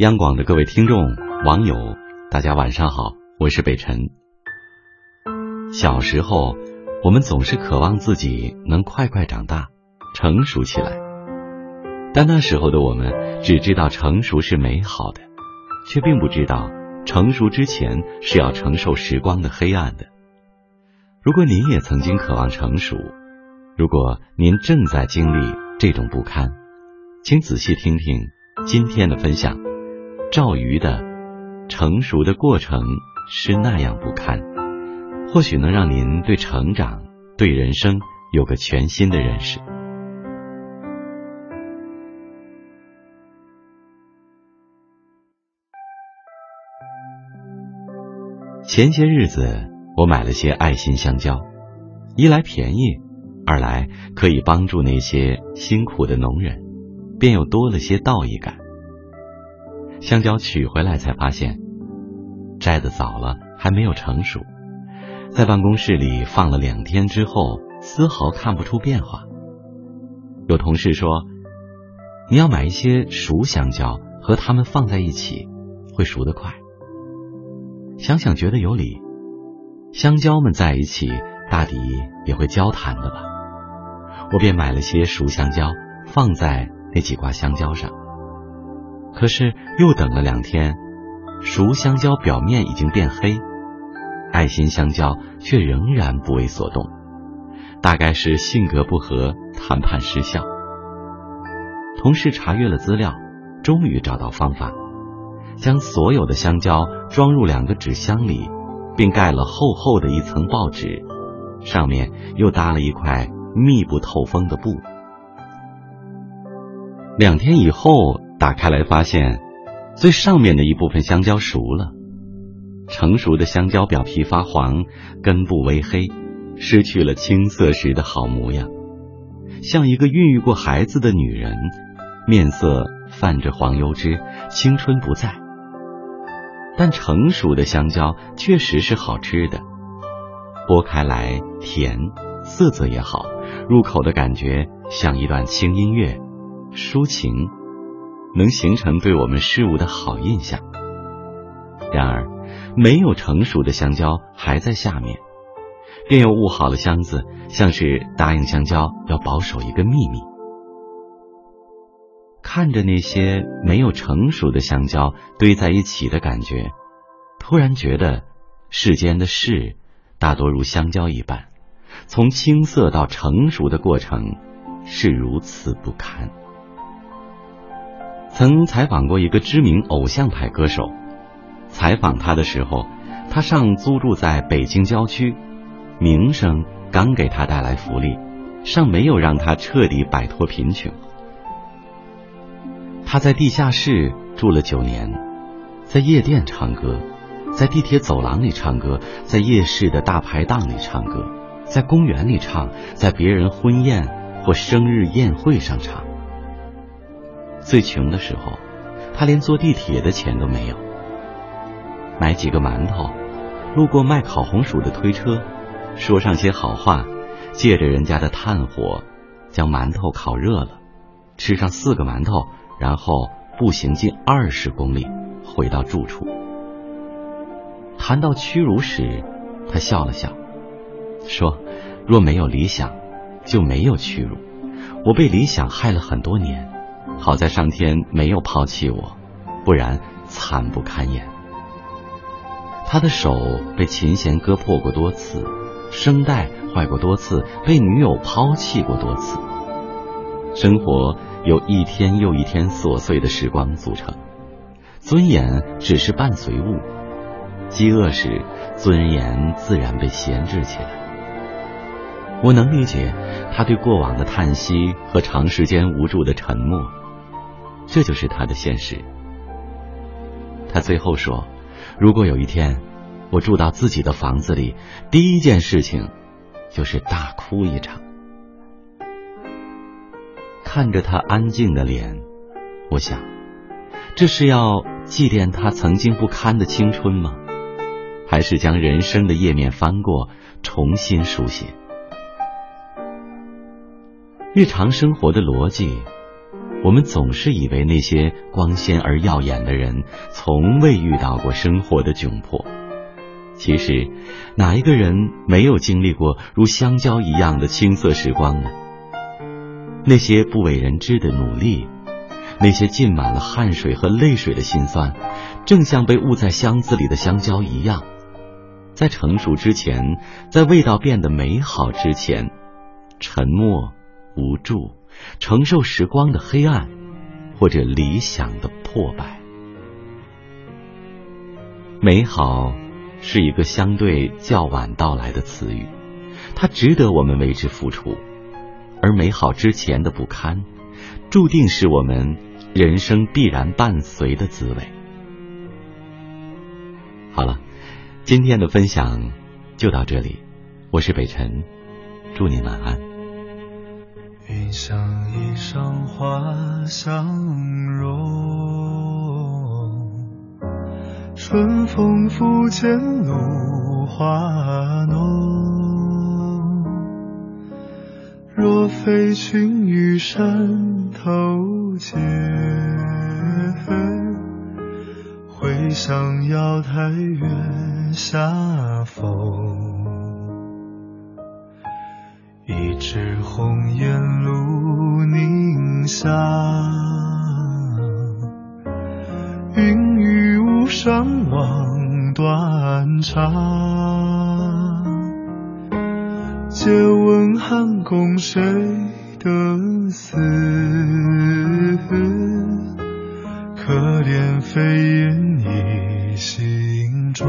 央广的各位听众、网友，大家晚上好，我是北辰。小时候，我们总是渴望自己能快快长大，成熟起来。但那时候的我们只知道成熟是美好的，却并不知道成熟之前是要承受时光的黑暗的。如果您也曾经渴望成熟，如果您正在经历这种不堪，请仔细听听今天的分享。赵瑜的成熟的过程是那样不堪，或许能让您对成长、对人生有个全新的认识。前些日子，我买了些爱心香蕉，一来便宜，二来可以帮助那些辛苦的农人，便又多了些道义感。香蕉取回来才发现，摘的早了，还没有成熟。在办公室里放了两天之后，丝毫看不出变化。有同事说：“你要买一些熟香蕉，和它们放在一起，会熟得快。”想想觉得有理，香蕉们在一起，大抵也会交谈的吧。我便买了些熟香蕉，放在那几挂香蕉上。可是又等了两天，熟香蕉表面已经变黑，爱心香蕉却仍然不为所动。大概是性格不合，谈判失效。同事查阅了资料，终于找到方法，将所有的香蕉装入两个纸箱里，并盖了厚厚的一层报纸，上面又搭了一块密不透风的布。两天以后。打开来，发现最上面的一部分香蕉熟了。成熟的香蕉表皮发黄，根部微黑，失去了青涩时的好模样，像一个孕育过孩子的女人，面色泛着黄油脂，青春不在。但成熟的香蕉确实是好吃的，剥开来甜，色泽也好，入口的感觉像一段轻音乐，抒情。能形成对我们事物的好印象。然而，没有成熟的香蕉还在下面，便又捂好了箱子，像是答应香蕉要保守一个秘密。看着那些没有成熟的香蕉堆在一起的感觉，突然觉得世间的事大多如香蕉一般，从青涩到成熟的过程是如此不堪。曾采访过一个知名偶像派歌手，采访他的时候，他尚租住在北京郊区，名声刚给他带来福利，尚没有让他彻底摆脱贫穷。他在地下室住了九年，在夜店唱歌，在地铁走廊里唱歌，在夜市的大排档里唱歌，在公园里唱，在别人婚宴或生日宴会上唱。最穷的时候，他连坐地铁的钱都没有。买几个馒头，路过卖烤红薯的推车，说上些好话，借着人家的炭火，将馒头烤热了，吃上四个馒头，然后步行近二十公里回到住处。谈到屈辱时，他笑了笑，说：“若没有理想，就没有屈辱。我被理想害了很多年。”好在上天没有抛弃我，不然惨不堪言。他的手被琴弦割破过多次，声带坏过多次，被女友抛弃过多次。生活由一天又一天琐碎的时光组成，尊严只是伴随物。饥饿时，尊严自然被闲置起来。我能理解他对过往的叹息和长时间无助的沉默。这就是他的现实。他最后说：“如果有一天我住到自己的房子里，第一件事情就是大哭一场。”看着他安静的脸，我想，这是要祭奠他曾经不堪的青春吗？还是将人生的页面翻过，重新书写？日常生活的逻辑。我们总是以为那些光鲜而耀眼的人，从未遇到过生活的窘迫。其实，哪一个人没有经历过如香蕉一样的青涩时光呢？那些不为人知的努力，那些浸满了汗水和泪水的辛酸，正像被捂在箱子里的香蕉一样，在成熟之前，在味道变得美好之前，沉默、无助，承受时光的黑暗，或者理想的破败。美好。是一个相对较晚到来的词语，它值得我们为之付出，而美好之前的不堪，注定是我们人生必然伴随的滋味。好了，今天的分享就到这里，我是北辰，祝你晚安。云想衣裳花相融。春风拂槛露华浓，若非群玉山头见，会向瑶台月下逢。一枝红艳露凝香，云雨。上望断肠，借问汉宫谁得似？可怜飞燕倚新妆，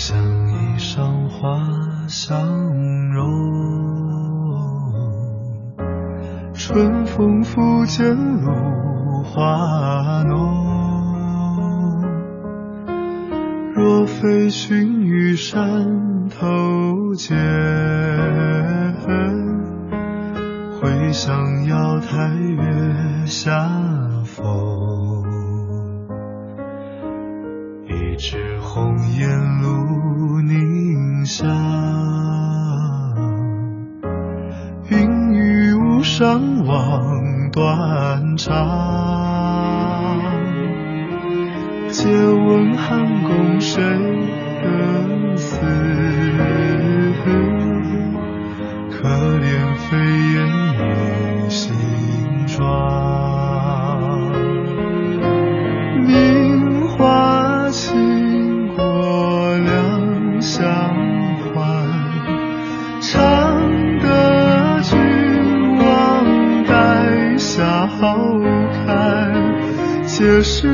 像依裳花相融，春风拂槛露华浓。若非寻玉山头见，会向瑶台月下逢。一枝红艳露。张望。断肠，借问汉宫谁得似？可怜飞燕倚新妆，